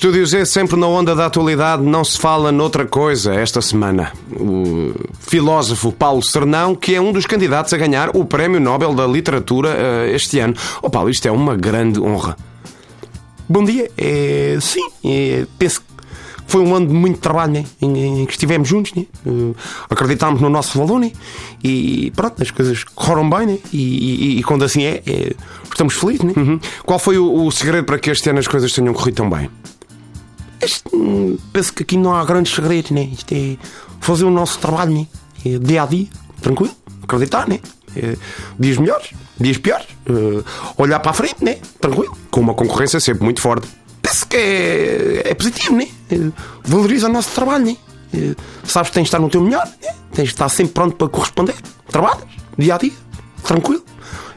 Estúdio Z sempre na onda da atualidade, não se fala noutra coisa esta semana. O filósofo Paulo Sernão, que é um dos candidatos a ganhar o Prémio Nobel da Literatura uh, este ano. Oh Paulo, isto é uma grande honra. Bom dia. É, sim, é, penso que foi um ano de muito trabalho né? em, em que estivemos juntos, né? Uh, acreditámos no nosso valor né? e pronto, as coisas correram bem né? e, e, e quando assim é, é, estamos felizes. Né? Uhum. Qual foi o, o segredo para que este ano as coisas tenham corrido tão bem? Penso que aqui não há grandes segredos, né? Isto é fazer o nosso trabalho, né? É dia a dia, tranquilo, acreditar, né? É, dias melhores, dias piores, uh, olhar para a frente, né? Tranquilo. Com uma concorrência sempre muito forte. Penso que é, é positivo, né? É, valoriza o nosso trabalho, né? É, sabes que tens de estar no teu melhor, né? tens de estar sempre pronto para corresponder. Trabalhas, dia a dia, tranquilo.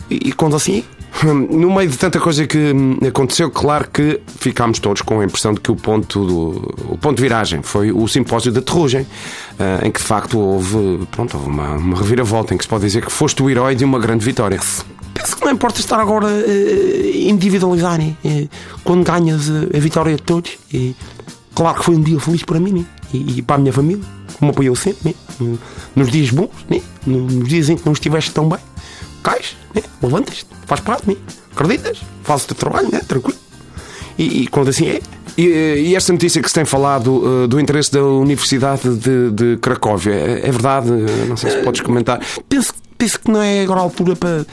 E, e quando assim no meio de tanta coisa que aconteceu, claro que ficámos todos com a impressão de que o ponto, do, o ponto de viragem foi o simpósio da Terrugem, em que de facto houve, pronto, houve uma, uma reviravolta em que se pode dizer que foste o herói de uma grande vitória. Penso que não importa estar agora uh, individualizar, né? Uh, quando ganhas a vitória de todos. Uh, claro que foi um dia feliz para mim né? e, e, para a minha família, como apoiou sempre, né? nos dias bons, né? nos dias em que não estiveste tão bem cais, né? levantas, faz parte, né? acreditas, fazes o teu trabalho, né? tranquilo. E, e quando assim é. E, e, esta notícia que se tem falado uh, do interesse da Universidade de, de Cracóvia, é, é, verdade? Não sei se podes comentar. Penso, penso que não é agora a altura para,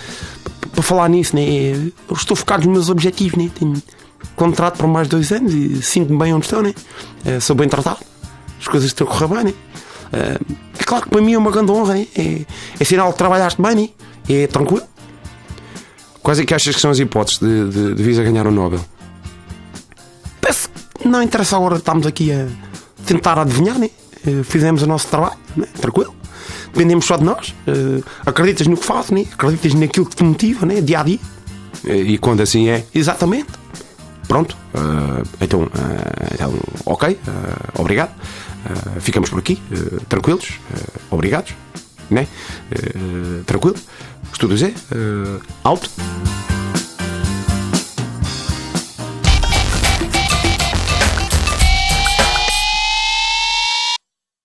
para falar nisso, né? Eu estou focado nos meus objetivos, né? Tenho contrato por mais dois anos e sinto-me bem onde estou, né? É, sou bem tratado, as coisas estão a correr bem, né? É claro que para mim é uma grande honra, né? é, é sinal que trabalhaste bem, né? É tranquilo. Quais é que achas que são as hipóteses de, de, de Visa ganhar o Nobel? Penso que não interessa agora, estamos aqui a tentar adivinhar, né? Eh, fizemos o nosso trabalho, né? tranquilo. Dependemos só de nós. Uh, acreditas no que fazes, né? acreditas naquilo que te motiva, né? dia a dia. E, quando assim é? Exatamente. Pronto. Uh, então, uh, então, ok. obrigado. ficamos por aqui, tranquilos, obrigados. Né? tranquilo. Estúdio Z, uh, alto.